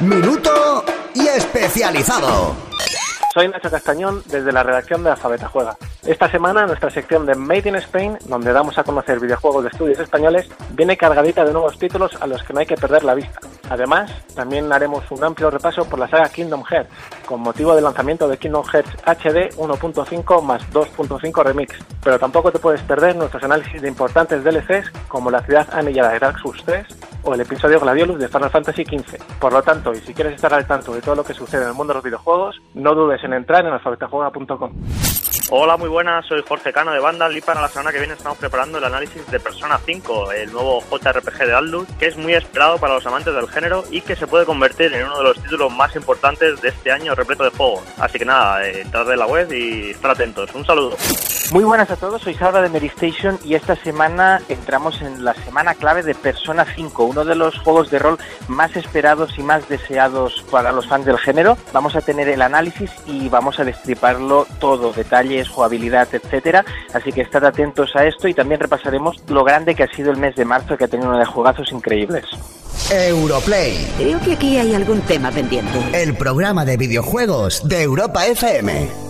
minuto y especializado. Soy Nacho Castañón desde la redacción de Alfabeta Juega. Esta semana nuestra sección de Made in Spain, donde damos a conocer videojuegos de estudios españoles, viene cargadita de nuevos títulos a los que no hay que perder la vista. Además, también haremos un amplio repaso por la saga Kingdom Hearts, con motivo del lanzamiento de Kingdom Hearts HD 1.5 más 2.5 Remix. Pero tampoco te puedes perder nuestros análisis de importantes DLCs como la ciudad anillada de Dark Souls 3 o el episodio Gladiolus de Final Fantasy XV. Por lo tanto, y si quieres estar al tanto de todo lo que sucede en el mundo de los videojuegos, no dudes en entrar en alfabetajuega.com. Hola, muy buenas, soy Jorge Cano de Vandal y para la semana que viene estamos preparando el análisis de Persona 5, el nuevo JRPG de Atlus, que es muy esperado para los amantes del género y que se puede convertir en uno de los títulos más importantes de este año repleto de juegos. Así que nada, eh, entrar en la web y estar atentos. Un saludo. Muy buenas a todos, soy Salva de Meristation y esta semana entramos en la semana clave de Persona 5, uno de los juegos de rol más esperados y más deseados para los fans del género. Vamos a tener el análisis y vamos a destriparlo todo, detalles, jugabilidad, etcétera. Así que estad atentos a esto y también repasaremos lo grande que ha sido el mes de marzo que ha tenido uno de juegazos increíbles. Europlay, Creo que aquí hay algún tema pendiente. el programa de videojuegos de Europa FM.